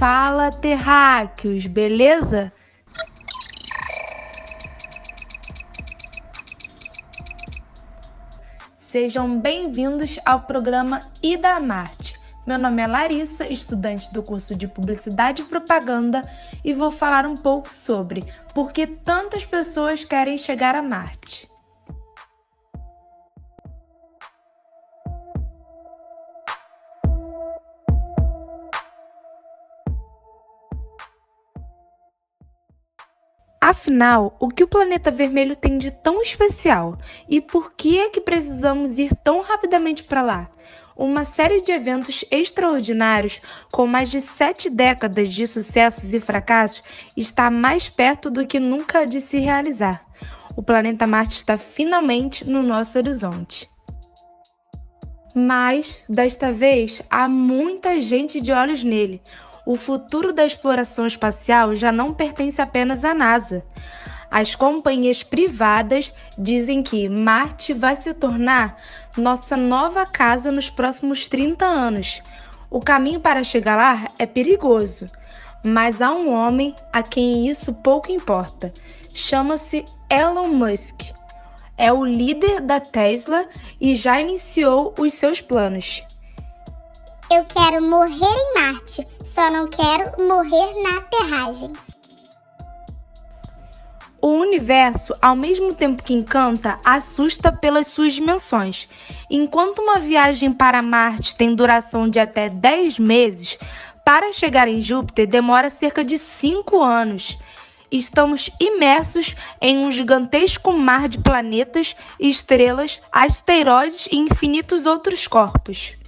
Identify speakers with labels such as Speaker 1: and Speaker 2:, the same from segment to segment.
Speaker 1: Fala, terráqueos, beleza? Sejam bem-vindos ao programa Ida Marte. Meu nome é Larissa, estudante do curso de Publicidade e Propaganda, e vou falar um pouco sobre por que tantas pessoas querem chegar a Marte. Afinal, o que o planeta vermelho tem de tão especial? E por que é que precisamos ir tão rapidamente para lá? Uma série de eventos extraordinários, com mais de sete décadas de sucessos e fracassos, está mais perto do que nunca de se realizar. O planeta Marte está finalmente no nosso horizonte. Mas, desta vez, há muita gente de olhos nele o futuro da exploração espacial já não pertence apenas à NASA. As companhias privadas dizem que Marte vai se tornar nossa nova casa nos próximos 30 anos. O caminho para chegar lá é perigoso, mas há um homem a quem isso pouco importa. Chama-se Elon Musk. É o líder da Tesla e já iniciou os seus planos.
Speaker 2: Eu quero morrer em Marte, só não quero morrer na aterragem.
Speaker 1: O universo, ao mesmo tempo que encanta, assusta pelas suas dimensões. Enquanto uma viagem para Marte tem duração de até 10 meses, para chegar em Júpiter demora cerca de 5 anos. Estamos imersos em um gigantesco mar de planetas, estrelas, asteroides e infinitos outros corpos.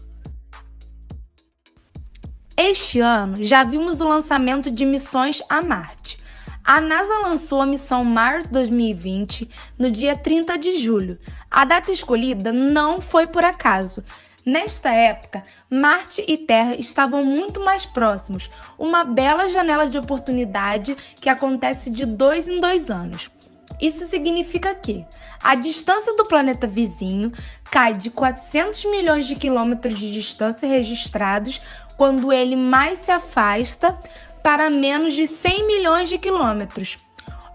Speaker 1: Este ano já vimos o lançamento de missões a Marte. A NASA lançou a missão Mars 2020 no dia 30 de julho. A data escolhida não foi por acaso. Nesta época, Marte e Terra estavam muito mais próximos, uma bela janela de oportunidade que acontece de dois em dois anos. Isso significa que a distância do planeta vizinho cai de 400 milhões de quilômetros de distância registrados quando ele mais se afasta para menos de 100 milhões de quilômetros.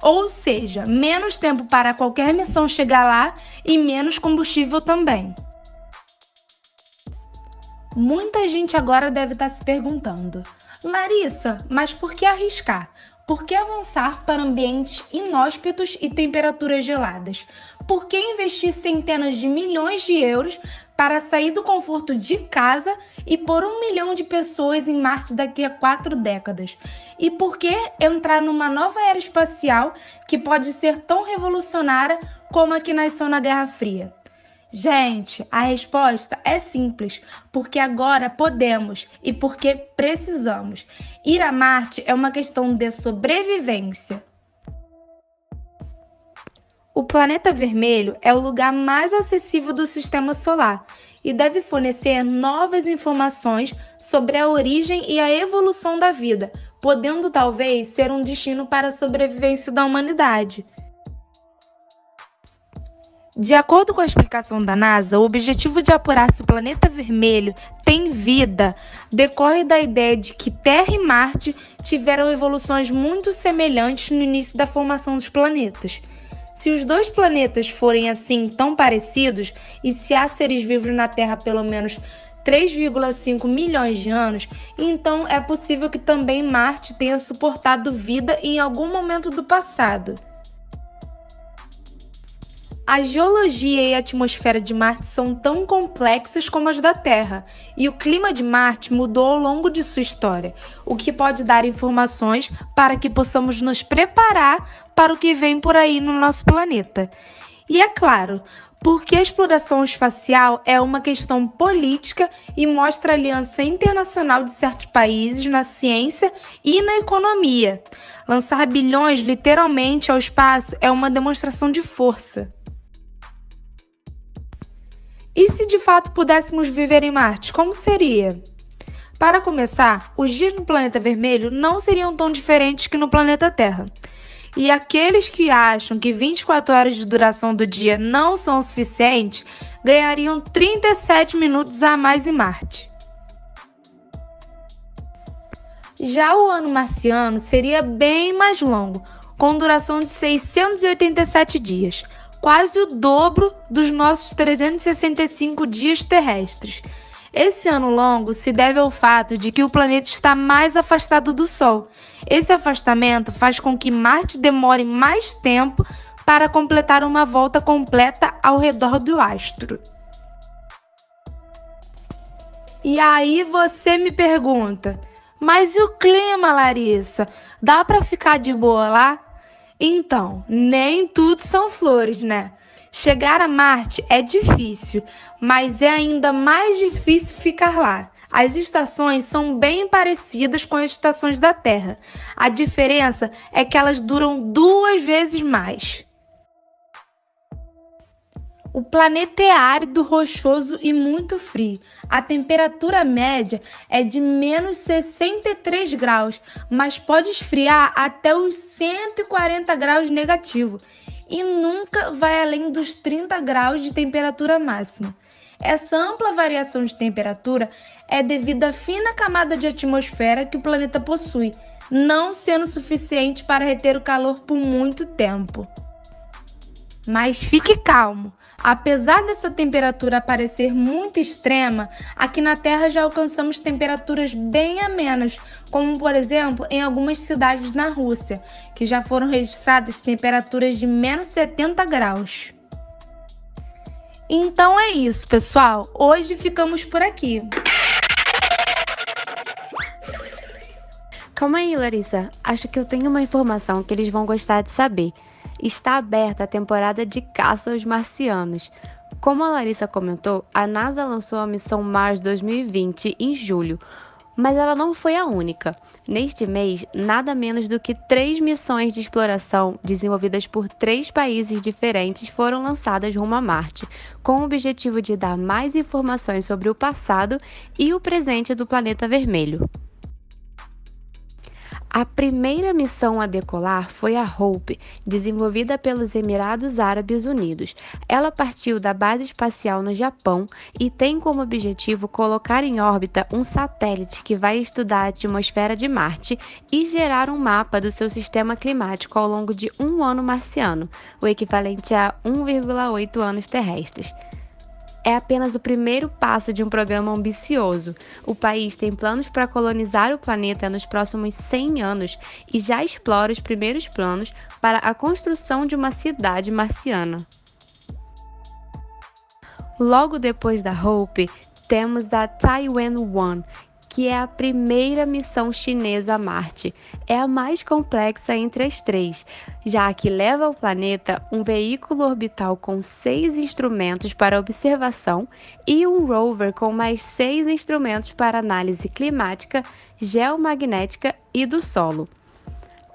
Speaker 1: Ou seja, menos tempo para qualquer missão chegar lá e menos combustível também. Muita gente agora deve estar se perguntando: Larissa, mas por que arriscar? Por que avançar para ambientes inóspitos e temperaturas geladas? Por que investir centenas de milhões de euros para sair do conforto de casa e pôr um milhão de pessoas em Marte daqui a quatro décadas? E por que entrar numa nova era espacial que pode ser tão revolucionária como a que nasceu na Guerra Fria? Gente, a resposta é simples, porque agora podemos e porque precisamos. Ir a Marte é uma questão de sobrevivência. O planeta vermelho é o lugar mais acessível do sistema solar e deve fornecer novas informações sobre a origem e a evolução da vida, podendo talvez ser um destino para a sobrevivência da humanidade. De acordo com a explicação da NASA, o objetivo de apurar se o planeta vermelho tem vida decorre da ideia de que Terra e Marte tiveram evoluções muito semelhantes no início da formação dos planetas. Se os dois planetas forem assim tão parecidos e se há seres vivos na Terra pelo menos 3,5 milhões de anos, então é possível que também Marte tenha suportado vida em algum momento do passado. A geologia e a atmosfera de Marte são tão complexas como as da Terra, e o clima de Marte mudou ao longo de sua história, o que pode dar informações para que possamos nos preparar para o que vem por aí no nosso planeta. E é claro, porque a exploração espacial é uma questão política e mostra a aliança internacional de certos países na ciência e na economia. Lançar bilhões literalmente ao espaço é uma demonstração de força. E se de fato pudéssemos viver em Marte, como seria? Para começar, os dias no planeta vermelho não seriam tão diferentes que no planeta Terra. E aqueles que acham que 24 horas de duração do dia não são suficientes ganhariam 37 minutos a mais em Marte. Já o ano marciano seria bem mais longo, com duração de 687 dias, quase o dobro dos nossos 365 dias terrestres. Esse ano longo se deve ao fato de que o planeta está mais afastado do Sol. Esse afastamento faz com que Marte demore mais tempo para completar uma volta completa ao redor do astro. E aí você me pergunta: mas e o clima, Larissa? Dá para ficar de boa lá? Então, nem tudo são flores, né? Chegar a Marte é difícil, mas é ainda mais difícil ficar lá. As estações são bem parecidas com as estações da Terra. A diferença é que elas duram duas vezes mais. O planeta é árido, rochoso e muito frio. A temperatura média é de menos 63 graus, mas pode esfriar até os 140 graus negativo e nunca vai além dos 30 graus de temperatura máxima. Essa ampla variação de temperatura é devido à fina camada de atmosfera que o planeta possui, não sendo suficiente para reter o calor por muito tempo. Mas fique calmo, Apesar dessa temperatura parecer muito extrema, aqui na Terra já alcançamos temperaturas bem amenas, como por exemplo em algumas cidades na Rússia, que já foram registradas temperaturas de menos 70 graus. Então é isso, pessoal. Hoje ficamos por aqui.
Speaker 3: Calma aí, Larissa. Acho que eu tenho uma informação que eles vão gostar de saber está aberta a temporada de caça aos marcianos. Como a Larissa comentou, a NASA lançou a missão Mars 2020 em julho, mas ela não foi a única. Neste mês, nada menos do que três missões de exploração desenvolvidas por três países diferentes foram lançadas rumo a Marte, com o objetivo de dar mais informações sobre o passado e o presente do planeta vermelho. A primeira missão a decolar foi a Hope, desenvolvida pelos Emirados Árabes Unidos. Ela partiu da base espacial no Japão e tem como objetivo colocar em órbita um satélite que vai estudar a atmosfera de Marte e gerar um mapa do seu sistema climático ao longo de um ano marciano, o equivalente a 1,8 anos terrestres é apenas o primeiro passo de um programa ambicioso. O país tem planos para colonizar o planeta nos próximos 100 anos e já explora os primeiros planos para a construção de uma cidade marciana. Logo depois da Hope, temos a Taiwan One, que é a primeira missão chinesa a Marte. É a mais complexa entre as três, já que leva ao planeta um veículo orbital com seis instrumentos para observação e um rover com mais seis instrumentos para análise climática, geomagnética e do solo.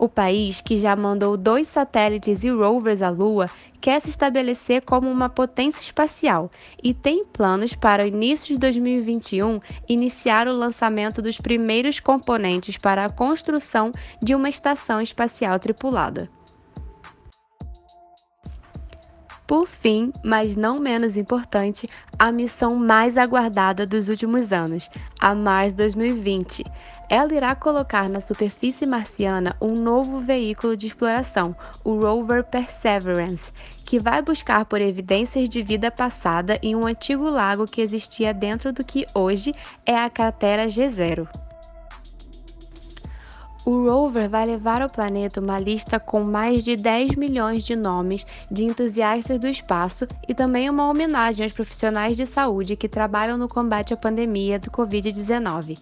Speaker 3: O país, que já mandou dois satélites e rovers à Lua, quer se estabelecer como uma potência espacial e tem planos para o início de 2021 iniciar o lançamento dos primeiros componentes para a construção de uma estação espacial tripulada. Por fim, mas não menos importante, a missão mais aguardada dos últimos anos, a Mars 2020. Ela irá colocar na superfície marciana um novo veículo de exploração, o rover Perseverance, que vai buscar por evidências de vida passada em um antigo lago que existia dentro do que hoje é a cratera G0. O rover vai levar ao planeta uma lista com mais de 10 milhões de nomes de entusiastas do espaço e também uma homenagem aos profissionais de saúde que trabalham no combate à pandemia do Covid-19.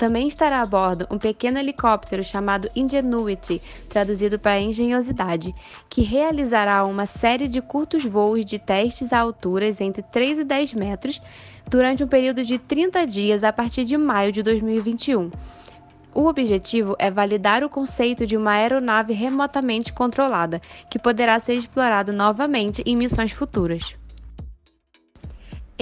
Speaker 3: Também estará a bordo um pequeno helicóptero chamado Ingenuity, traduzido para engenhosidade, que realizará uma série de curtos voos de testes a alturas entre 3 e 10 metros durante um período de 30 dias a partir de maio de 2021 o objetivo é validar o conceito de uma aeronave remotamente controlada, que poderá ser explorado novamente em missões futuras.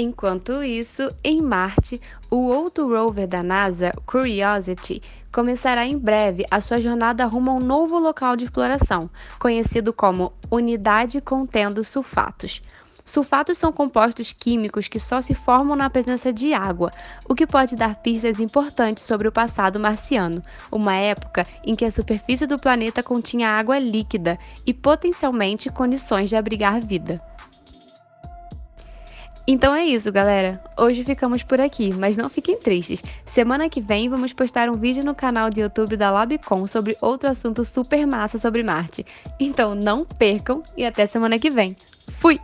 Speaker 3: Enquanto isso, em Marte, o outro rover da NASA, Curiosity, começará em breve a sua jornada rumo a um novo local de exploração, conhecido como Unidade Contendo Sulfatos. Sulfatos são compostos químicos que só se formam na presença de água, o que pode dar pistas importantes sobre o passado marciano, uma época em que a superfície do planeta continha água líquida e potencialmente condições de abrigar vida. Então é isso, galera. Hoje ficamos por aqui, mas não fiquem tristes. Semana que vem vamos postar um vídeo no canal do YouTube da Labcom sobre outro assunto super massa sobre Marte. Então não percam e até semana que vem. Fui!